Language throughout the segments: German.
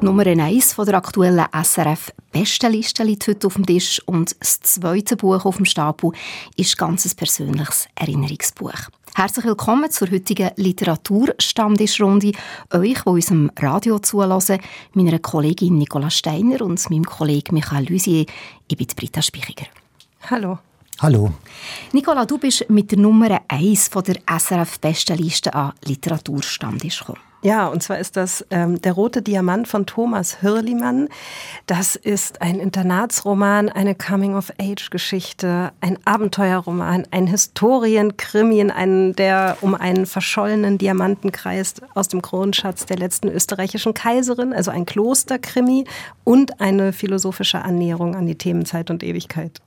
Nummer 1 von der aktuellen SRF Bestenliste liegt heute auf dem Tisch und das zweite Buch auf dem Stapel ist ganz ein persönliches Erinnerungsbuch. Herzlich willkommen zur heutigen Literaturstammtischrunde. Euch, die unserem Radio zulassen, meiner Kollegin Nicola Steiner und meinem Kollegen Michael Lusier. Ich bin Britta Spichiger. Hallo. Hallo. Nicola, du bist mit der Nummer 1 von der SRF Bestenliste an Literaturstammtisch gekommen. Ja, und zwar ist das ähm, Der rote Diamant von Thomas Hürlimann. Das ist ein Internatsroman, eine Coming-of-Age-Geschichte, ein Abenteuerroman, ein Historienkrimi, einen, der um einen verschollenen Diamanten kreist aus dem Kronschatz der letzten österreichischen Kaiserin, also ein Klosterkrimi und eine philosophische Annäherung an die Themen Zeit und Ewigkeit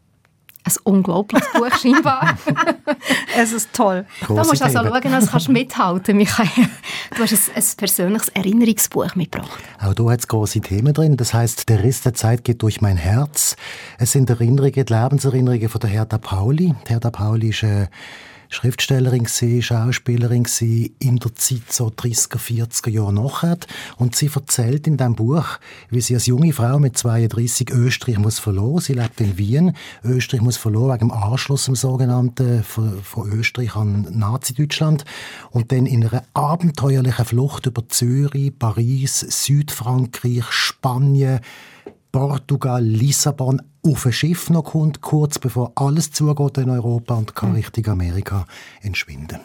ein unglaubliches Buch scheinbar. es ist toll. Grosse da musst du also schauen, dass kannst du mithalten Michael. Du hast ein, ein, persönliches Erinnerungsbuch mitgebracht. Auch du hast große Themen drin. Das heißt, der Riss der Zeit geht durch mein Herz. Es sind Erinnerungen, Lebenserinnerungen von der Hertha Pauli. Die Hertha Pauli ist äh, Schriftstellerin gewesen, Schauspielerin gewesen, in der Zeit so 30er, 40er Jahre nachher. Und sie erzählt in diesem Buch, wie sie als junge Frau mit 32 Österreich muss verloren. Sie lebt in Wien. Österreich muss verloren wegen dem Anschluss im sogenannten von, von Österreich an Nazi-Deutschland. Und dann in einer abenteuerlichen Flucht über Zürich, Paris, Südfrankreich, Spanien, Portugal, Lissabon auf ein Schiff noch kommt, kurz bevor alles zugeht in Europa und kann mhm. Richtung Amerika entschwinden.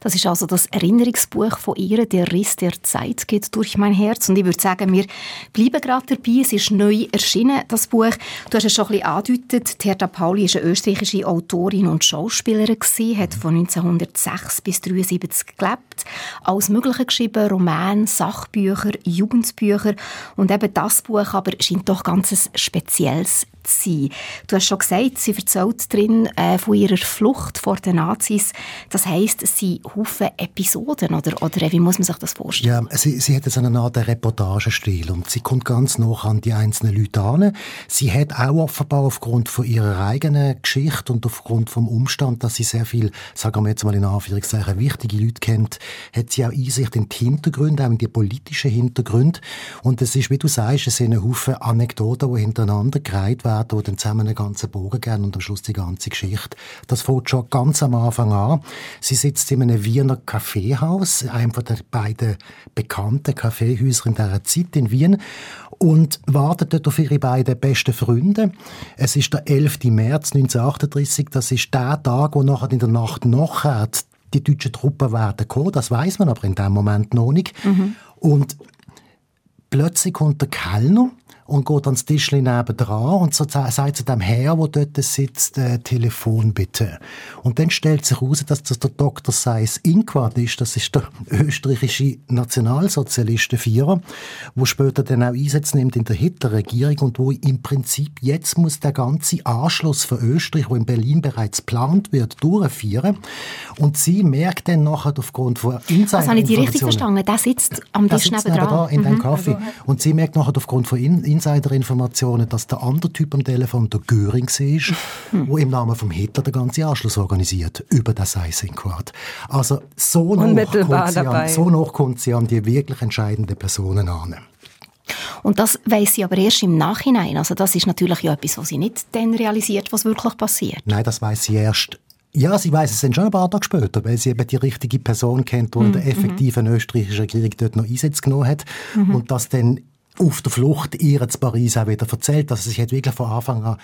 Das ist also das Erinnerungsbuch von ihr, «Der Riss der Zeit geht durch mein Herz». Und ich würde sagen, wir bleiben gerade dabei. Es ist neu erschienen, das Buch. Du hast es schon ein bisschen angedeutet. Hertha Pauli war eine österreichische Autorin und Schauspielerin, hat von 1906 bis 1973 gelebt. Alles Mögliche geschrieben, Romane, Sachbücher, Jugendbücher. Und eben das Buch aber scheint doch ganz ein spezielles sein. Du hast schon gesagt, sie erzählt drin äh, von ihrer Flucht vor den Nazis. Das heißt, es sind Haufen Episoden, oder, oder wie muss man sich das vorstellen? Ja, sie, sie hat so eine Art Reportagestil und sie kommt ganz noch an die einzelnen Leute an. Sie hat auch offenbar aufgrund von ihrer eigenen Geschichte und aufgrund vom Umstand, dass sie sehr viel, sagen wir jetzt mal in Anführungszeichen, wichtige Leute kennt, hat sie auch Einsicht in die Hintergründe, auch in die politischen Hintergründe. Und es ist, wie du sagst, es sind Haufen Anekdoten, die hintereinander gereiht werden werden, die dann zusammen einen ganzen Bogen geben und am Schluss die ganze Geschichte. Das fängt schon ganz am Anfang an. Sie sitzt in einem Wiener Kaffeehaus, einem von den beiden bekannten Kaffeehäuser in dieser Zeit in Wien und wartet dort auf ihre beiden besten Freunde. Es ist der 11. März 1938, das ist der Tag, wo nachher in der Nacht nachher die deutschen Truppen werden kommen. Das weiß man aber in dem Moment noch nicht. Mhm. Und plötzlich kommt der Kellner und geht ans Tischchen nebendran und so sagt zu dem Herr, der dort sitzt, äh, Telefon bitte. Und dann stellt sich heraus, dass das der Dr. Seyss Inquart ist. Das ist der österreichische Nationalsozialist, der Vierer, wo später dann auch Einsatz nimmt in der Hitlerregierung und wo im Prinzip jetzt muss der ganze Anschluss für Österreich, wo in Berlin bereits geplant wird, durchführen. Und sie merkt dann nachher aufgrund von Insider Also habe ich die richtig verstanden? Der sitzt am Tisch nebendran? nebendran in mhm. dem Kaffee. Und sie merkt nachher aufgrund von In Insider-Informationen, dass der andere Typ am Telefon der Göring ist, hm. wo im Namen vom Hitler den ganzen Anschluss organisiert über das Eisenquad. Also so noch, sie an, so noch kommt sie an die wirklich entscheidenden Personen an. Und das weiß sie aber erst im Nachhinein. Also das ist natürlich ja etwas, was sie nicht dann realisiert, was wirklich passiert. Nein, das weiß sie erst ja, sie weiß es dann schon ein paar Tage später, weil sie eben die richtige Person kennt, die in der mhm. effektiven mm österreichischen Regierung dort noch Einsätze genommen hat. Mm Und das dann auf der Flucht ihr zu Paris auch wieder erzählt. Also sie hat wirklich von Anfang an,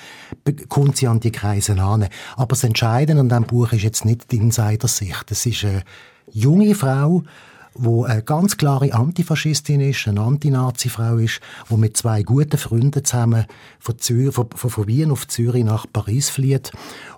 kommt sie an die Kreise an. Aber das Entscheidende an diesem Buch ist jetzt nicht die Insider-Sicht. Es ist eine junge Frau, wo eine ganz klare Antifaschistin ist, eine Anti-Nazi-Frau ist, wo mit zwei guten Freunden zusammen von, Zür von, von Wien auf Zürich nach Paris flieht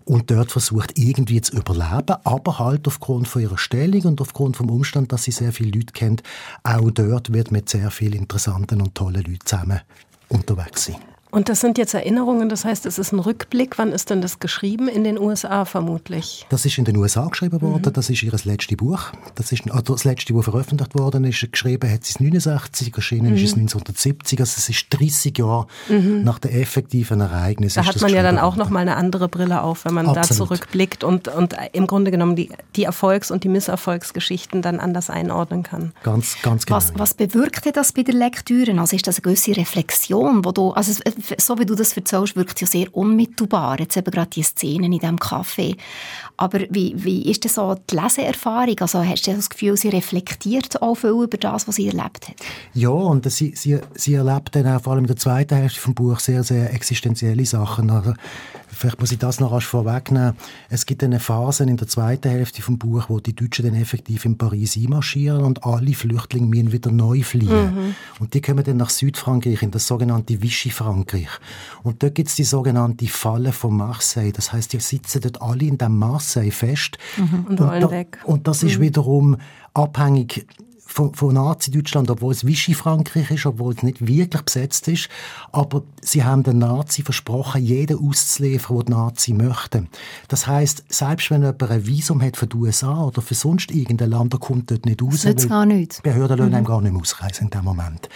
und dort versucht irgendwie zu überleben, aber halt aufgrund von ihrer Stellung und aufgrund vom Umstand, dass sie sehr viele Leute kennt, auch dort wird mit sehr vielen interessanten und tollen Leuten zusammen unterwegs sein. Und das sind jetzt Erinnerungen, das heißt, es ist ein Rückblick. Wann ist denn das geschrieben? In den USA vermutlich. Das ist in den USA geschrieben worden. Mhm. Das ist ihr letztes Buch. Das ist also das letzte, das veröffentlicht worden ist. Geschrieben hat sie es 69, erschienen mhm. ist es 1970. Also es ist 30 Jahre mhm. nach den effektiven Ereignissen. Da hat man ja dann auch noch mal eine andere Brille auf, wenn man Absolut. da zurückblickt und, und im Grunde genommen die, die Erfolgs- und die Misserfolgsgeschichten dann anders einordnen kann. Ganz, ganz genau. Was, was bewirkte das bei der Lektüre? Also ist das eine gewisse Reflexion, wo du, also so wie du das erzählst, wirkt ja sehr unmittelbar. Jetzt eben gerade die Szenen in diesem Café. Aber wie, wie ist das so die Leseerfahrung? Also hast du das Gefühl, sie reflektiert auch viel über das, was sie erlebt hat? Ja, und sie, sie, sie erlebt dann auch vor allem in der zweiten Hälfte des Buches sehr, sehr existenzielle Sachen. Also, vielleicht muss ich das noch rasch vorwegnehmen. Es gibt eine Phase in der zweiten Hälfte des Buches, wo die Deutschen dann effektiv in Paris einmarschieren und alle Flüchtlinge müssen wieder neu fliehen. Mhm. Und die kommen dann nach Südfrankreich, in das sogenannte Vichy-Frankreich. Und dort gibt es die sogenannte Falle von Marseille. Das heißt, die sitzen dort alle in dem Marseille fest. Mhm, und wollen da, weg. Und das mhm. ist wiederum abhängig von, von Nazi-Deutschland, obwohl es Vichy-Frankreich ist, obwohl es nicht wirklich besetzt ist. Aber sie haben den Nazi versprochen, jeden auszuliefern, der die Nazi möchte. Das heißt, selbst wenn jemand ein Visum hat für die USA oder für sonst irgendein Land, der kommt dort nicht raus. Das gar nicht. Die Behörden lassen mhm. gar nicht mehr ausreisen in dem Moment.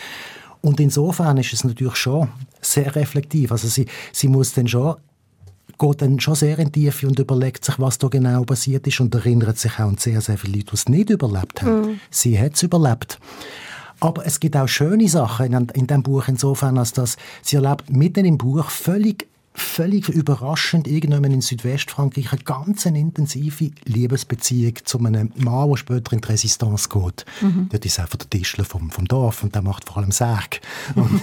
Und insofern ist es natürlich schon sehr reflektiv. Also sie, sie muss dann schon geht dann schon sehr in die Tiefe und überlegt sich, was da genau passiert ist und erinnert sich auch an sehr, sehr viele Leute, die es nicht überlebt haben. Mhm. Sie hat es überlebt. Aber es gibt auch schöne Sachen in, in dem Buch insofern, als dass sie erlebt mitten im Buch völlig völlig überraschend irgendwann in Südwestfrankreich eine ganz intensive Liebesbeziehung zu einem Mann, der später in die Resistance geht. Mhm. Dort ist einfach der Tischler vom, vom Dorf und der macht vor allem Särg. Und,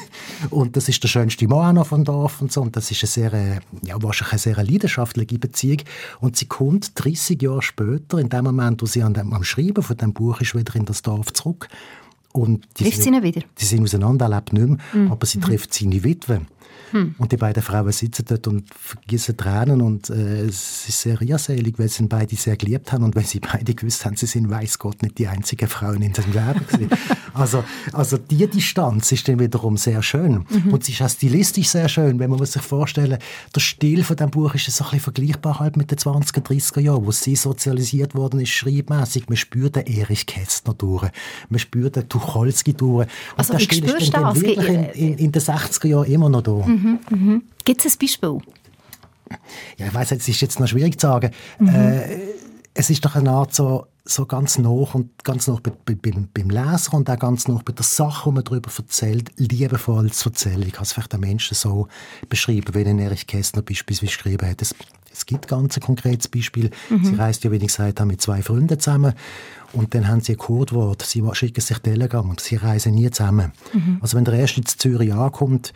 und, das ist der schönste Mann noch vom Dorf und so. Und das ist eine sehr, ja, wahrscheinlich eine sehr leidenschaftliche Beziehung. Und sie kommt 30 Jahre später, in dem Moment, wo sie an dem, am Schreiben von dem Buch ist, wieder in das Dorf zurück. Und die trifft sind, sie ihn wieder? Die sind auseinander, er lebt nicht mehr, mhm. aber sie mhm. trifft seine Witwe. Hm. Und die beiden Frauen sitzen dort und vergießen Tränen und äh, es ist sehr rührselig, weil sie beide sehr geliebt haben und weil sie beide gewusst haben, sie sind, weiß Gott, nicht die einzigen Frauen in seinem Leben also, also die Distanz ist dann wiederum sehr schön. Mhm. Und sie ist auch stilistisch sehr schön, wenn man sich vorstellen der Stil von dem Buch ist so ein bisschen vergleichbar halt mit den 20er, 30er Jahren, wo sie sozialisiert worden ist, schreibmäßig. Man spürt den Erich Kästner durch, man spürt den Tucholsky durch. Und also, der Stil ist dann, dann wirklich in, in, in den 60er Jahren immer noch da. Mhm. Mhm, mhm. Gibt es ein Beispiel? Ja, ich weiß, es ist jetzt noch schwierig zu sagen. Mhm. Äh, es ist doch eine Art so, so ganz noch und ganz noch bei, bei, beim Leser und auch ganz noch bei der Sache, die man darüber erzählt, liebevoll als Erzählung. Ich kann es vielleicht den Menschen so beschreiben, wie Erich Kästner beispielsweise geschrieben hat. Es, es gibt ganz ein konkretes Beispiel. Mhm. Sie reist ja, wie ich gesagt habe, mit zwei Freunden zusammen und dann haben sie ein Codewort. Sie schicken sich Telegram und sie reisen nie zusammen. Mhm. Also wenn der erste in Zürich ankommt,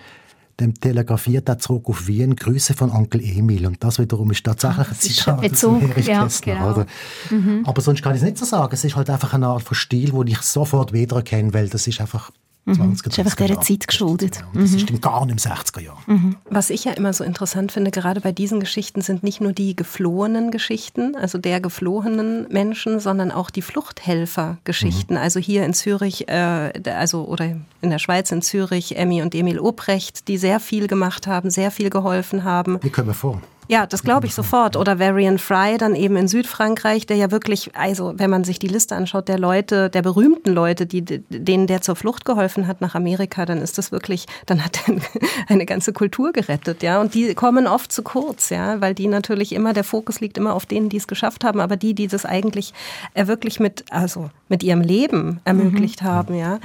dann telegrafiert er zurück auf Wien Grüße von Onkel Emil. Und das wiederum ist tatsächlich ein Zitat Bezug, aus ja, genau. Mhm. Aber sonst kann ich es nicht so sagen. Es ist halt einfach eine Art von Stil, den ich sofort wiedererkenne, weil das ist einfach 20, mhm. Das ist einfach dieser Zeit geschuldet. Das mhm. ist gar nicht im 60er Jahr. Mhm. Was ich ja immer so interessant finde, gerade bei diesen Geschichten, sind nicht nur die geflohenen Geschichten, also der geflohenen Menschen, sondern auch die Fluchthelfer-Geschichten. Mhm. Also hier in Zürich, äh, also oder in der Schweiz in Zürich, Emmy und Emil Obrecht, die sehr viel gemacht haben, sehr viel geholfen haben. Wie können wir vor? Ja, das glaube ich sofort. Oder Varian Fry dann eben in Südfrankreich, der ja wirklich, also wenn man sich die Liste anschaut, der Leute, der berühmten Leute, die, denen der zur Flucht geholfen hat nach Amerika, dann ist das wirklich, dann hat er eine ganze Kultur gerettet, ja. Und die kommen oft zu kurz, ja, weil die natürlich immer, der Fokus liegt immer auf denen, die es geschafft haben, aber die, die das eigentlich äh, wirklich mit, also mit ihrem Leben ermöglicht mhm. haben, ja.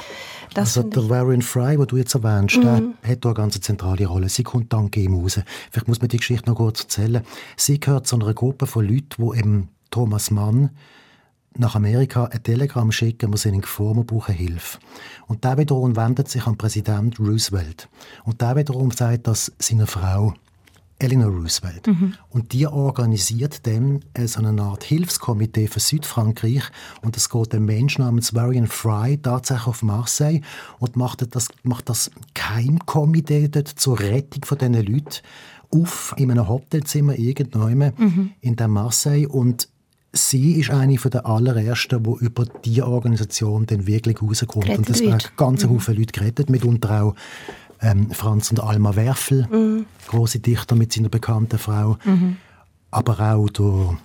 Das also der Varian Fry, wo du jetzt erwähnst, mhm. der hat da eine ganz zentrale Rolle. Sie kommt dann Game raus. Vielleicht muss man die Geschichte noch kurz erzählen. Sie gehört zu einer Gruppe von Leuten, wo eben Thomas Mann nach Amerika ein Telegramm schicken, wir seinen Geformen brauchen Hilfe. Und der wiederum wendet sich an Präsident Roosevelt. Und der wiederum sagt das seiner Frau. Eleanor Roosevelt. Mhm. Und die organisiert dann so eine Art Hilfskomitee für Südfrankreich. Und es geht ein Mensch namens Varian Fry tatsächlich auf Marseille und macht das, macht das Keimkomitee dort zur Rettung von diesen Leuten auf in einem Hotelzimmer irgendwann mhm. in der Marseille und sie ist eine der allerersten, die über diese Organisation dann wirklich rauskommt. Gerettet und das wird. ganz mhm. Haufen Leute gerettet, mitunter auch ähm, Franz und Alma Werfel, mhm. große Dichter mit seiner bekannten Frau. Mhm. Aber auch der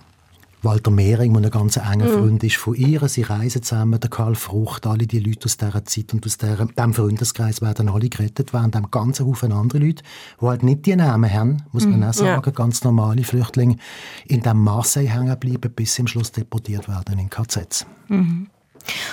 Walter Mehring, der ein ganz enger mhm. Freund ist von ihr. Sie reisen zusammen, der Karl Frucht, alle die Leute aus dieser Zeit und aus diesem Freundeskreis werden alle gerettet, während einem ganzen Haufen andere Leute, die halt nicht die Namen haben, muss man mhm. auch sagen, ja. ganz normale Flüchtlinge, in dem Marseille hängen bleiben, bis sie am Schluss deportiert werden in KZs. Mhm.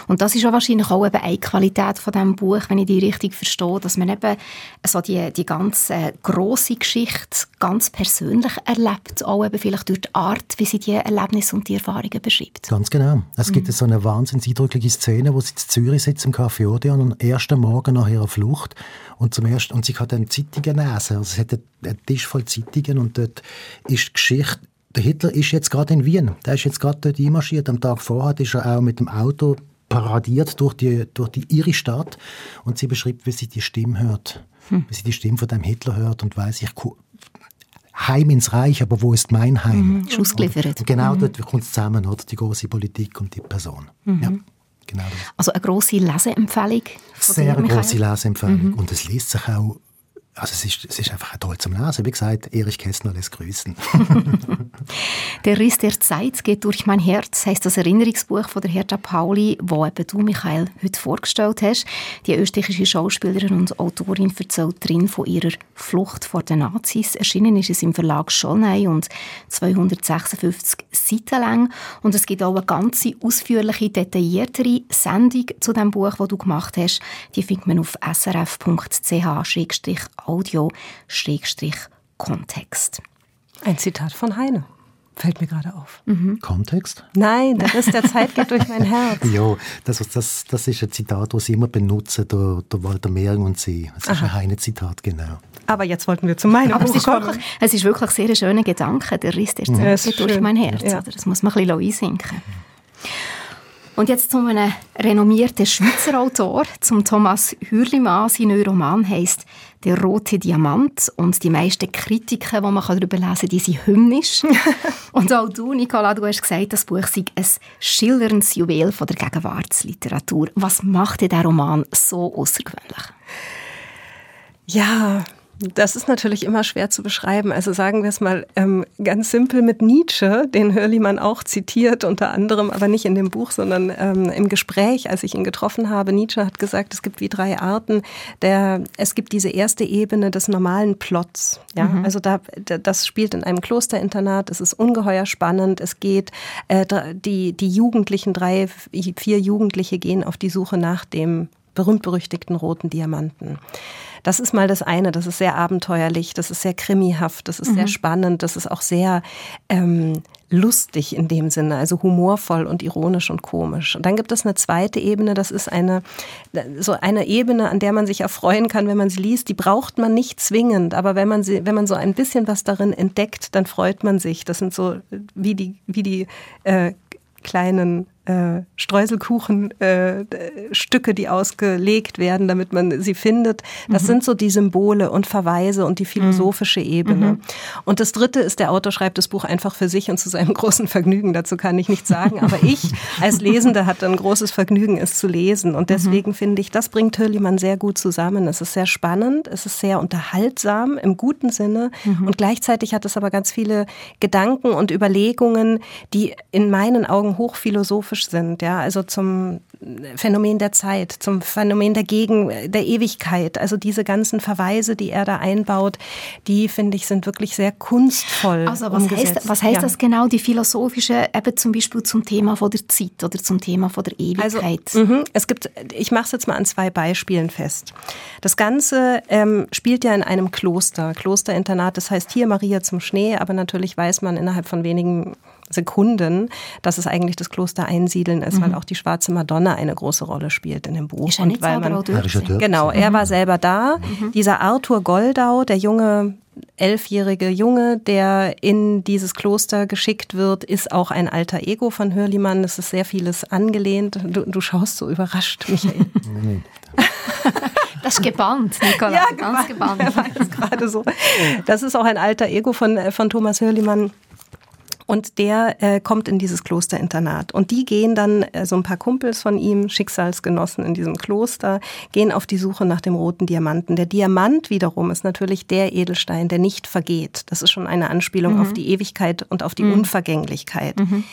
Und das ist auch wahrscheinlich auch eben eine Qualität von diesem Buch, wenn ich die richtig verstehe, dass man eben so die, die ganze grosse Geschichte ganz persönlich erlebt, auch eben vielleicht durch die Art, wie sie die Erlebnisse und die Erfahrungen beschreibt. Ganz genau. Es mhm. gibt so eine wahnsinnig eindrückliche Szene, wo sie in Zürich sitzt im Café Odeon am ersten Morgen nach ihrer Flucht und zum ersten und sie hat dann Zeitungen lesen. Also sie hat einen Tisch voll Zeitungen und dort ist die Geschichte der Hitler ist jetzt gerade in Wien. Der ist jetzt gerade dort einmarschiert. Am Tag vorher ist er auch mit dem Auto paradiert durch die, durch die ihre Stadt und sie beschreibt, wie sie die Stimme hört. Hm. Wie sie die Stimme von dem Hitler hört und weiß, ich Heim ins Reich, aber wo ist mein Heim? Mhm, ausgeliefert. genau, mhm. dort kommt es zusammen, oder? die große Politik und die Person. Mhm. Ja, genau das. Also eine große Leseempfehlung? Sehr große Leseempfehlung. Mhm. Und es liest sich auch also es ist, es ist einfach toll zum Lesen. Wie gesagt, Erich Kästner lässt grüßen. der Riss der Zeit geht durch mein Herz, heißt das Erinnerungsbuch von der Hertha Pauli, wo eben du, Michael, heute vorgestellt hast. Die österreichische Schauspielerin und Autorin erzählt drin von ihrer Flucht vor den Nazis. Erschienen ist es im Verlag Schollnei und 256 Seiten lang. Und es gibt auch eine ganz ausführliche, detailliertere Sendung zu dem Buch, das du gemacht hast. Die findet man auf srf.ch Audio-Kontext. Ein Zitat von Heine. Fällt mir gerade auf. Mhm. Kontext? Nein, der Riss der Zeit geht durch mein Herz. ja, das, das, das ist ein Zitat, das sie immer benutzen, der, der Walter Mehring und sie. Das ist ein Heine-Zitat, genau. Aber jetzt wollten wir zu meinem Aber Buch es ist, wirklich, es ist wirklich sehr ein schöner Gedanke, der Riss der Zeit geht durch mein Herz. Ja. Das muss man ein bisschen einsinken. Und jetzt zu einem renommierten Schweizer Autor, zum Thomas Hürlimann. Sein neuer Roman heisst «Der rote Diamant» und die meisten Kritiken, die man darüber lesen kann, die sind hymnisch. und auch du, Nicola, du hast gesagt, das Buch sei ein schillerndes Juwel von der Gegenwartsliteratur. Was macht der Roman so außergewöhnlich? Ja, das ist natürlich immer schwer zu beschreiben. Also sagen wir es mal ähm, ganz simpel mit Nietzsche, den Hörlimann auch zitiert, unter anderem, aber nicht in dem Buch, sondern ähm, im Gespräch, als ich ihn getroffen habe. Nietzsche hat gesagt, es gibt wie drei Arten. Der, es gibt diese erste Ebene des normalen Plots. Ja, mhm. also da, das spielt in einem Klosterinternat. Es ist ungeheuer spannend. Es geht, äh, die, die Jugendlichen, drei, vier Jugendliche gehen auf die Suche nach dem berühmt-berüchtigten roten Diamanten. Das ist mal das eine, das ist sehr abenteuerlich, das ist sehr krimihaft, das ist mhm. sehr spannend, das ist auch sehr ähm, lustig in dem Sinne, also humorvoll und ironisch und komisch. Und dann gibt es eine zweite Ebene, das ist eine, so eine Ebene, an der man sich erfreuen kann, wenn man sie liest. Die braucht man nicht zwingend, aber wenn man sie, wenn man so ein bisschen was darin entdeckt, dann freut man sich. Das sind so wie die, wie die äh, kleinen äh, Streuselkuchenstücke, äh, die ausgelegt werden, damit man sie findet. Das mhm. sind so die Symbole und Verweise und die philosophische mhm. Ebene. Mhm. Und das Dritte ist, der Autor schreibt das Buch einfach für sich und zu seinem großen Vergnügen. Dazu kann ich nichts sagen. Aber ich als Lesende hatte ein großes Vergnügen, es zu lesen. Und deswegen mhm. finde ich, das bringt Hürlimann sehr gut zusammen. Es ist sehr spannend, es ist sehr unterhaltsam im guten Sinne. Mhm. Und gleichzeitig hat es aber ganz viele Gedanken und Überlegungen, die in meinen Augen hochphilosophisch philosophisch sind, ja, also zum Phänomen der Zeit, zum Phänomen der Gegen, der Ewigkeit. Also diese ganzen Verweise, die er da einbaut, die finde ich sind wirklich sehr kunstvoll. Also was umgesetzt. heißt, was heißt ja. das genau, die philosophische, eben zum Beispiel zum Thema von der Zeit oder zum Thema von der Ewigkeit? Also, mh, es gibt, ich mache es jetzt mal an zwei Beispielen fest. Das Ganze ähm, spielt ja in einem Kloster, Klosterinternat. Das heißt hier Maria zum Schnee, aber natürlich weiß man innerhalb von wenigen Sekunden, dass es eigentlich das Kloster Einsiedeln ist, mhm. weil auch die schwarze Madonna eine große Rolle spielt in dem Buch. Ist und weil man, genau, er war selber da. Mhm. Dieser Arthur Goldau, der junge elfjährige Junge, der in dieses Kloster geschickt wird, ist auch ein alter Ego von Hörlimann. Es ist sehr vieles angelehnt. Du, du schaust so überrascht, Michael. Das ist gebannt, Nicola. Ja, ganz gebannt. gebannt. Das, gerade so. das ist auch ein alter Ego von, von Thomas Hörlimann und der äh, kommt in dieses Klosterinternat. Und die gehen dann, äh, so ein paar Kumpels von ihm, Schicksalsgenossen in diesem Kloster, gehen auf die Suche nach dem roten Diamanten. Der Diamant wiederum ist natürlich der Edelstein, der nicht vergeht. Das ist schon eine Anspielung mhm. auf die Ewigkeit und auf die mhm. Unvergänglichkeit. Mhm.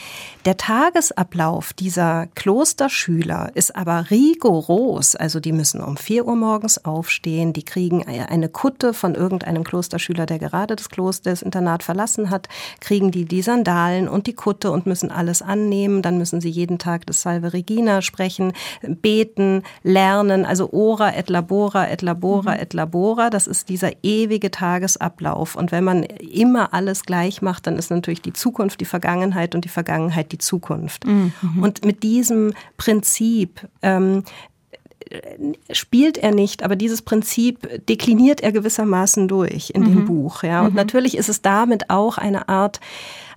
Der Tagesablauf dieser Klosterschüler ist aber rigoros. Also die müssen um vier Uhr morgens aufstehen, die kriegen eine Kutte von irgendeinem Klosterschüler, der gerade das Kloster, das Internat verlassen hat, kriegen die die Sandalen und die Kutte und müssen alles annehmen. Dann müssen sie jeden Tag das Salve Regina sprechen, beten, lernen. Also ora et labora et labora mhm. et labora. Das ist dieser ewige Tagesablauf. Und wenn man immer alles gleich macht, dann ist natürlich die Zukunft die Vergangenheit und die Vergangenheit die Zukunft. Mhm. Und mit diesem Prinzip ähm, spielt er nicht, aber dieses Prinzip dekliniert er gewissermaßen durch in mhm. dem Buch. Ja. Und mhm. natürlich ist es damit auch eine Art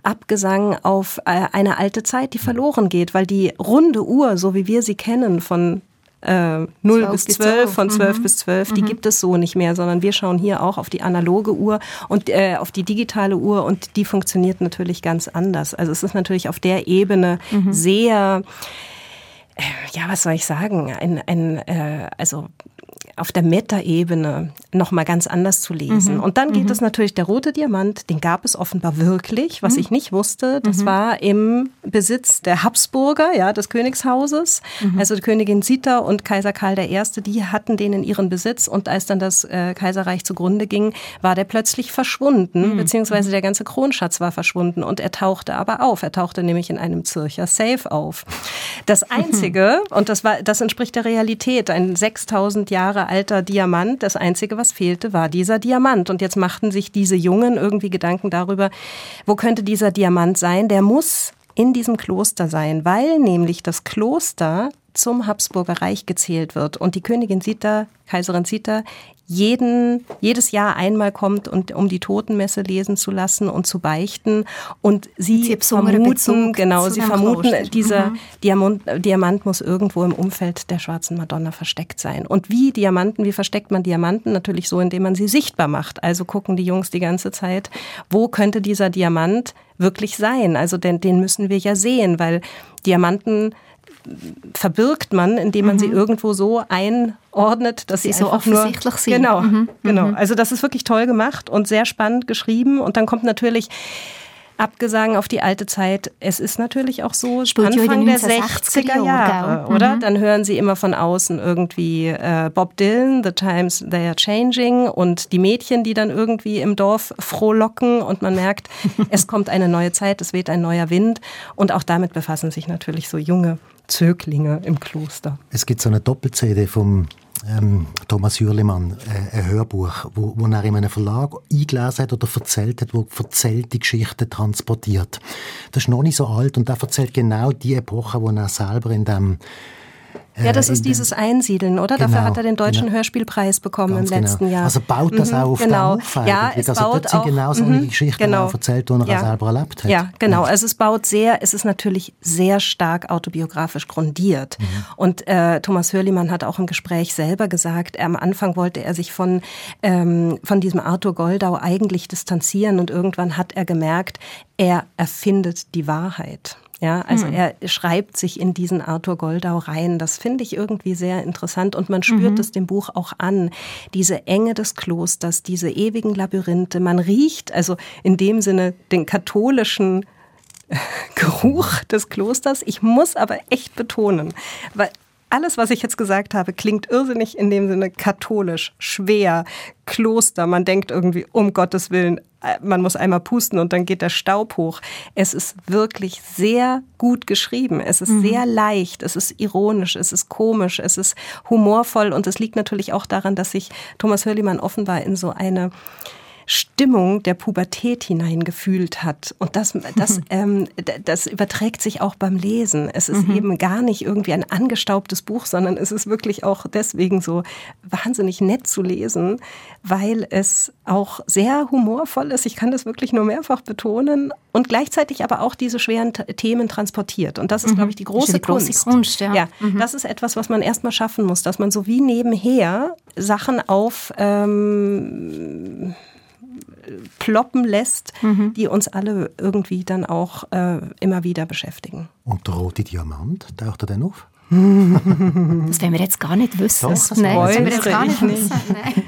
Abgesang auf äh, eine alte Zeit, die verloren geht, weil die runde Uhr, so wie wir sie kennen, von äh, 0 bis 12, von 12 mhm. bis 12, die mhm. gibt es so nicht mehr, sondern wir schauen hier auch auf die analoge Uhr und äh, auf die digitale Uhr und die funktioniert natürlich ganz anders. Also es ist natürlich auf der Ebene mhm. sehr äh, ja, was soll ich sagen, ein, ein äh, also auf der Meta-Ebene nochmal ganz anders zu lesen. Mhm. Und dann geht mhm. es natürlich, der rote Diamant, den gab es offenbar wirklich, was mhm. ich nicht wusste. Das mhm. war im Besitz der Habsburger, ja, des Königshauses. Mhm. Also die Königin Sita und Kaiser Karl I., die hatten den in ihren Besitz. Und als dann das äh, Kaiserreich zugrunde ging, war der plötzlich verschwunden, mhm. beziehungsweise der ganze Kronschatz war verschwunden. Und er tauchte aber auf. Er tauchte nämlich in einem Zürcher Safe auf. Das Einzige, und das war, das entspricht der Realität, ein 6000 Jahre Jahre alter Diamant. Das Einzige, was fehlte, war dieser Diamant. Und jetzt machten sich diese Jungen irgendwie Gedanken darüber, wo könnte dieser Diamant sein? Der muss in diesem Kloster sein, weil nämlich das Kloster zum Habsburger Reich gezählt wird und die Königin Sita, Kaiserin Sita, jeden, jedes Jahr einmal kommt, und, um die Totenmesse lesen zu lassen und zu beichten. Und sie, sie vermuten, genau, sie vermuten, dieser mhm. Diamant, Diamant muss irgendwo im Umfeld der schwarzen Madonna versteckt sein. Und wie Diamanten, wie versteckt man Diamanten? Natürlich so, indem man sie sichtbar macht. Also gucken die Jungs die ganze Zeit, wo könnte dieser Diamant wirklich sein? Also den, den müssen wir ja sehen, weil Diamanten verbirgt man, indem man mhm. sie irgendwo so einordnet, dass sie, sie so offensichtlich nur, sind. Genau, mhm. genau. Mhm. Also das ist wirklich toll gemacht und sehr spannend geschrieben. Und dann kommt natürlich Abgesang auf die alte Zeit. Es ist natürlich auch so, Spielt Anfang der 60er Jahre, oder? Mhm. Dann hören sie immer von außen irgendwie äh, Bob Dylan, The Times They Are Changing und die Mädchen, die dann irgendwie im Dorf frohlocken und man merkt, es kommt eine neue Zeit, es weht ein neuer Wind und auch damit befassen sich natürlich so junge Zöglinge im Kloster. Es gibt so eine Doppel-CD vom ähm, Thomas Hürlimann, äh, ein Hörbuch, wo, wo er in einem Verlag eingelesen hat oder erzählt hat, wo erzählte Geschichten transportiert. Das ist noch nicht so alt und er erzählt genau die Epoche, wo er selber in dem ja, das ist dieses Einsiedeln, oder? Genau, Dafür hat er den Deutschen genau. Hörspielpreis bekommen Ganz im genau. letzten. Jahr. Also baut das mhm, auch auf genau. auf Ja, es also baut auch, genau so eine mhm, Geschichte genau. erzählt, die er ja. selber erlebt hat. Ja, genau. Also es baut sehr, es ist natürlich sehr stark autobiografisch grundiert. Mhm. Und äh, Thomas Hörlimann hat auch im Gespräch selber gesagt, am Anfang wollte er sich von, ähm, von diesem Arthur Goldau eigentlich distanzieren und irgendwann hat er gemerkt, er erfindet die Wahrheit. Ja, also mhm. er schreibt sich in diesen Arthur Goldau rein. Das finde ich irgendwie sehr interessant und man spürt mhm. es dem Buch auch an. Diese Enge des Klosters, diese ewigen Labyrinthe. Man riecht also in dem Sinne den katholischen Geruch des Klosters. Ich muss aber echt betonen, weil alles, was ich jetzt gesagt habe, klingt irrsinnig in dem Sinne katholisch, schwer, Kloster. Man denkt irgendwie, um Gottes Willen, äh, man muss einmal pusten und dann geht der Staub hoch. Es ist wirklich sehr gut geschrieben. Es ist mhm. sehr leicht, es ist ironisch, es ist komisch, es ist humorvoll und es liegt natürlich auch daran, dass sich Thomas Hörlimann offenbar in so eine Stimmung der Pubertät hineingefühlt hat. Und das, das, ähm, das überträgt sich auch beim Lesen. Es ist mhm. eben gar nicht irgendwie ein angestaubtes Buch, sondern es ist wirklich auch deswegen so wahnsinnig nett zu lesen, weil es auch sehr humorvoll ist. Ich kann das wirklich nur mehrfach betonen und gleichzeitig aber auch diese schweren Themen transportiert. Und das ist, mhm. glaube ich, die große, die große Kunst. Kunst. ja, ja mhm. das ist etwas, was man erstmal schaffen muss, dass man so wie nebenher Sachen auf ähm, ploppen lässt, mhm. die uns alle irgendwie dann auch äh, immer wieder beschäftigen. Und der rote Diamant, taucht er denn auf? das werden wir jetzt gar nicht wissen. Doch, das Nein, das wir jetzt gar nicht wissen.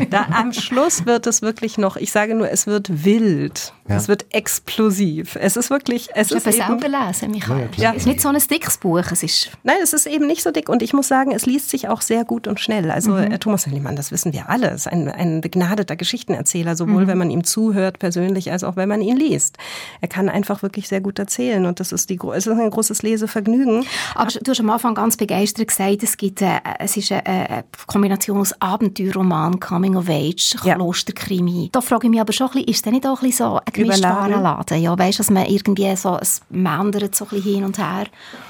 Da, am Schluss wird es wirklich noch, ich sage nur, es wird wild. Ja. Es wird explosiv. Es ist wirklich... Es ich habe selber lesen, Michael. Ja, es ist nicht so ein dickes Buch. Es ist Nein, es ist eben nicht so dick. Und ich muss sagen, es liest sich auch sehr gut und schnell. Also mhm. Thomas Höllimann, das wissen wir alle, ist ein, ein begnadeter Geschichtenerzähler, sowohl mhm. wenn man ihm zuhört persönlich, als auch wenn man ihn liest. Er kann einfach wirklich sehr gut erzählen. Und das ist, die, es ist ein großes Lesevergnügen. Aber du hast am Anfang ganz begeistert begeistert gesagt, es, gibt, äh, es ist eine, eine Kombination aus Abenteuerroman, Coming of Age, ja. Klosterkrimi. Da frage ich mich aber schon ein bisschen, ist das nicht auch ein bisschen so ein gemischter Ja, weißt du, dass man irgendwie so, es meandert so ein bisschen hin und her?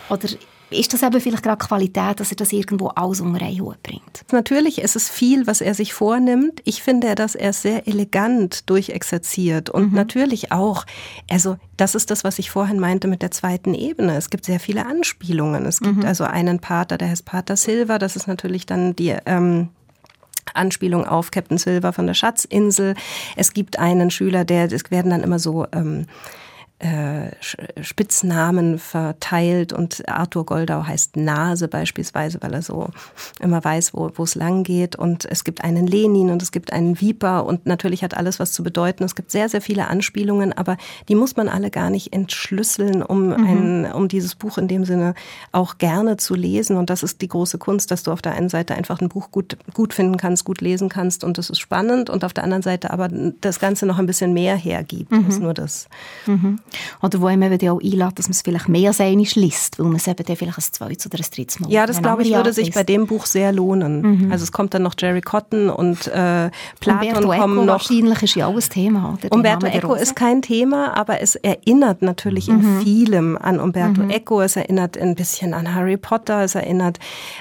Oder ist das eben vielleicht gerade Qualität, dass er das irgendwo alles unter einen Hut bringt? Natürlich ist es viel, was er sich vornimmt. Ich finde, dass er es sehr elegant durchexerziert und mhm. natürlich auch, also das ist das, was ich vorhin meinte mit der zweiten Ebene. Es gibt sehr viele Anspielungen. Es gibt mhm. also einen Pater, der heißt Pater Silva. Das ist natürlich dann die ähm, Anspielung auf Captain Silver von der Schatzinsel. Es gibt einen Schüler, der, es werden dann immer so ähm, äh, Spitznamen verteilt und Arthur Goldau heißt Nase beispielsweise, weil er so immer weiß, wo es lang geht und es gibt einen Lenin und es gibt einen Viper und natürlich hat alles was zu bedeuten. Es gibt sehr, sehr viele Anspielungen, aber die muss man alle gar nicht entschlüsseln, um, mhm. ein, um dieses Buch in dem Sinne auch gerne zu lesen und das ist die große Kunst, dass du auf der einen Seite einfach ein Buch gut, gut finden kannst, gut lesen kannst und das ist spannend und auf der anderen Seite aber das Ganze noch ein bisschen mehr hergibt mhm. als nur das. Mhm. Oder wo einem eben auch einlädt, dass man es vielleicht mehr einmal liest, weil man es eben dann vielleicht ein zweites oder ein drittes Mal Ja, das glaube ich würde sich bei dem Buch sehr lohnen. Mhm. Also es kommt dann noch Jerry Cotton und äh, Platon Umberto kommen Eco noch. wahrscheinlich ist ja auch ein Thema. Oder? Umberto Eco ist kein Thema, aber es erinnert natürlich mhm. in vielem an Umberto mhm. Eco. Es erinnert ein bisschen an Harry Potter. Es erinnert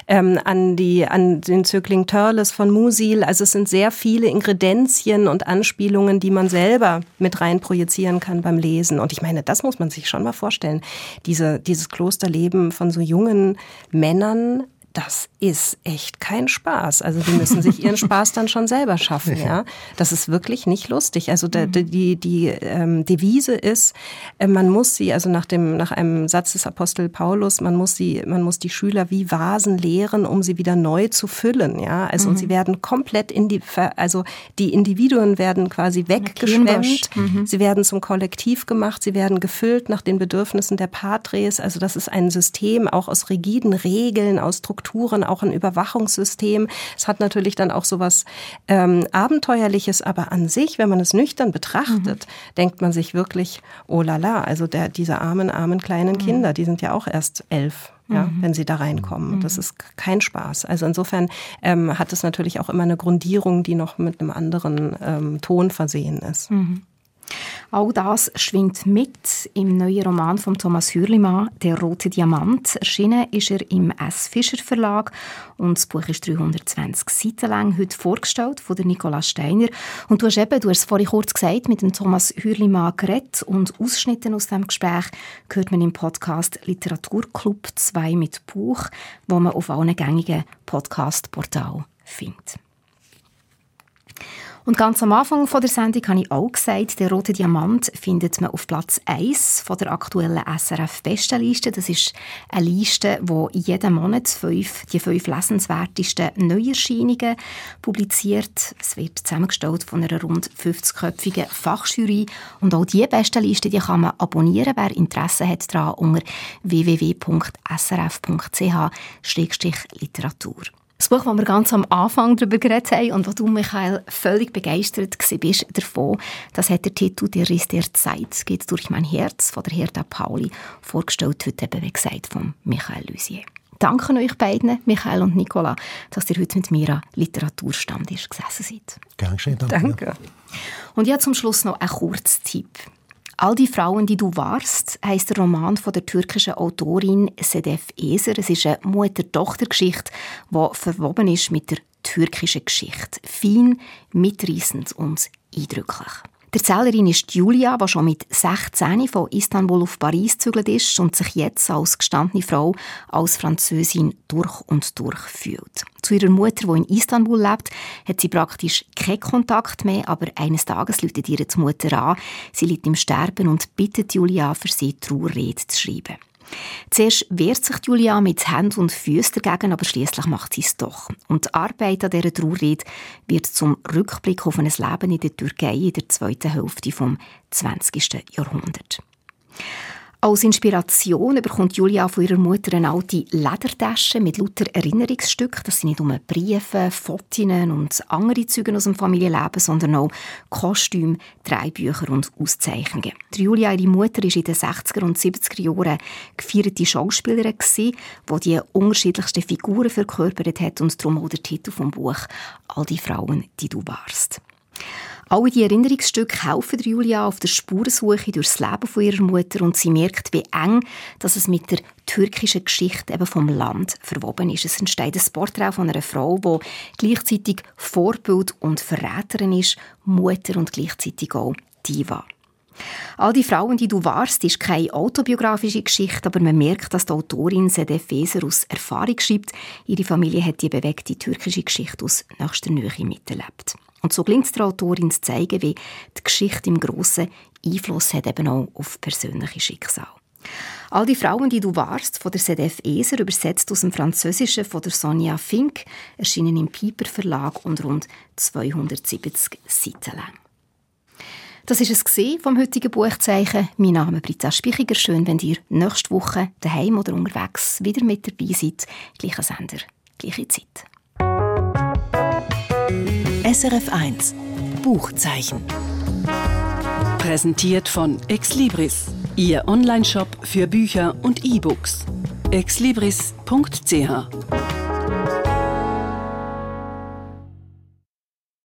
ähm, an, die, an den Zögling Turles von Musil. Also es sind sehr viele Ingredienzien und Anspielungen, die man selber mit rein projizieren kann beim Lesen. Und ich meine, das muss man sich schon mal vorstellen. Diese, dieses Klosterleben von so jungen Männern, das ist echt kein Spaß. Also die müssen sich ihren Spaß dann schon selber schaffen, ja. Das ist wirklich nicht lustig. Also die, die, die ähm, Devise ist, äh, man muss sie, also nach dem, nach einem Satz des Apostel Paulus, man muss sie, man muss die Schüler wie Vasen leeren, um sie wieder neu zu füllen, ja. Also mhm. und sie werden komplett in die, also die Individuen werden quasi weggeschwemmt. Mhm. Sie werden zum Kollektiv gemacht. Sie werden gefüllt nach den Bedürfnissen der Patres. Also das ist ein System auch aus rigiden Regeln, aus Strukturen Strukturen, auch ein Überwachungssystem. Es hat natürlich dann auch so was ähm, Abenteuerliches, aber an sich, wenn man es nüchtern betrachtet, mhm. denkt man sich wirklich, oh la la, also der, diese armen, armen kleinen mhm. Kinder, die sind ja auch erst elf. Ja, mhm. wenn sie da reinkommen. Das mhm. ist kein Spaß. Also insofern ähm, hat es natürlich auch immer eine Grundierung, die noch mit einem anderen ähm, Ton versehen ist. Mhm. All das schwingt mit im neuen Roman von Thomas Hürlimann, Der rote Diamant. Erschienen ist er im S. Fischer Verlag und das Buch ist 320 Seiten lang, heute vorgestellt von der Nicola Steiner. Und du hast eben, du hast es vorhin kurz gesagt, mit dem Thomas Hürlimann geredet und Ausschnitte aus dem Gespräch hört man im Podcast Literaturclub 2 mit Buch, wo man auf allen gängigen Podcast-Portalen findet. Und ganz am Anfang von der Sendung habe ich auch gesagt, der rote Diamant findet man auf Platz 1 von der aktuellen SRF-Bestenliste. Das ist eine Liste, wo jeden Monat fünf, die fünf lesenswertesten Neuerscheinungen publiziert. Es wird zusammengestellt von einer rund 50-köpfigen Fachjury. Und auch diese Bestenliste die kann man abonnieren, wer Interesse hat daran, unter www.srf.ch-literatur. Das Buch, das wir ganz am Anfang darüber geredet haben und wo du, Michael, völlig begeistert bist davon, das hat der Titel «Der Riss der Zeit» geht durch mein Herz von der Hertha Pauli, vorgestellt heute eben, wie gesagt, von Michael Lusier. Danke euch beiden, Michael und Nicola, dass ihr heute mit mir am Literaturstand gesessen seid. Gern geschehen, danke. danke. Und ja, zum Schluss noch ein Kurztipp. All die Frauen, die du warst, heißt der Roman von der türkischen Autorin Sedef Eser. Es ist eine Mutter-Tochter-Geschichte, die verwoben ist mit der türkischen Geschichte. Fein, mitreißend und eindrücklich. Die Erzählerin ist Julia, die schon mit 16 von Istanbul auf Paris gezügelt ist und sich jetzt als gestandene Frau, als Französin durch und durch fühlt. Zu ihrer Mutter, die in Istanbul lebt, hat sie praktisch keinen Kontakt mehr, aber eines Tages läutet ihre Mutter an. Sie liegt im Sterben und bittet Julia, für sie Trauerrede zu schreiben. Zuerst wehrt sich Julia mit Händen und Füßen dagegen, aber schließlich macht sie es doch. Und die Arbeit an dieser Trauerrede wird zum Rückblick auf ein Leben in der Türkei in der zweiten Hälfte des 20. Jahrhunderts. Als Inspiration bekommt Julia von ihrer Mutter eine alte Ledertasche mit lauter Erinnerungsstücken. Das sind nicht nur Briefe, Fotos und andere Züge aus dem Familienleben, sondern auch Kostüme, Drehbücher und Auszeichnungen. Julia, ihre Mutter, war in den 60er und 70er Jahren gefeierte Schauspielerin, die die unterschiedlichsten Figuren verkörpert hat und darum auch der Titel vom Buch «All die Frauen, die du warst». Alle die Erinnerungsstücke helfen Julia auf der Spurensuche durchs Leben von ihrer Mutter und sie merkt, wie eng dass es mit der türkischen Geschichte eben vom Land verwoben ist. Es entsteht ein Porträt von einer Frau, die gleichzeitig Vorbild und Verräterin ist, Mutter und gleichzeitig auch Diva. All die Frauen, die du warst, ist keine autobiografische Geschichte, aber man merkt, dass die Autorin Sedef Feser aus Erfahrung schreibt. Ihre Familie hat die bewegte türkische Geschichte aus nächster Nähe miterlebt. Und so gelingt es der Autorin zu zeigen, wie die Geschichte im Grossen Einfluss hat eben auch auf persönliche Schicksal. All die Frauen, die du warst, von der ZDF Eser, übersetzt aus dem Französischen von der Sonja Fink, erschienen im Piper Verlag und rund 270 Seiten lang. Das ist es vom heutigen Buchzeichen. Mein Name ist Britta Spichiger. Schön, wenn ihr nächste Woche daheim oder unterwegs wieder mit dabei seid. Gleicher Sender, gleiche Zeit. SRF 1 Buchzeichen. Präsentiert von Exlibris, Ihr Onlineshop für Bücher und E-Books. exlibris.ch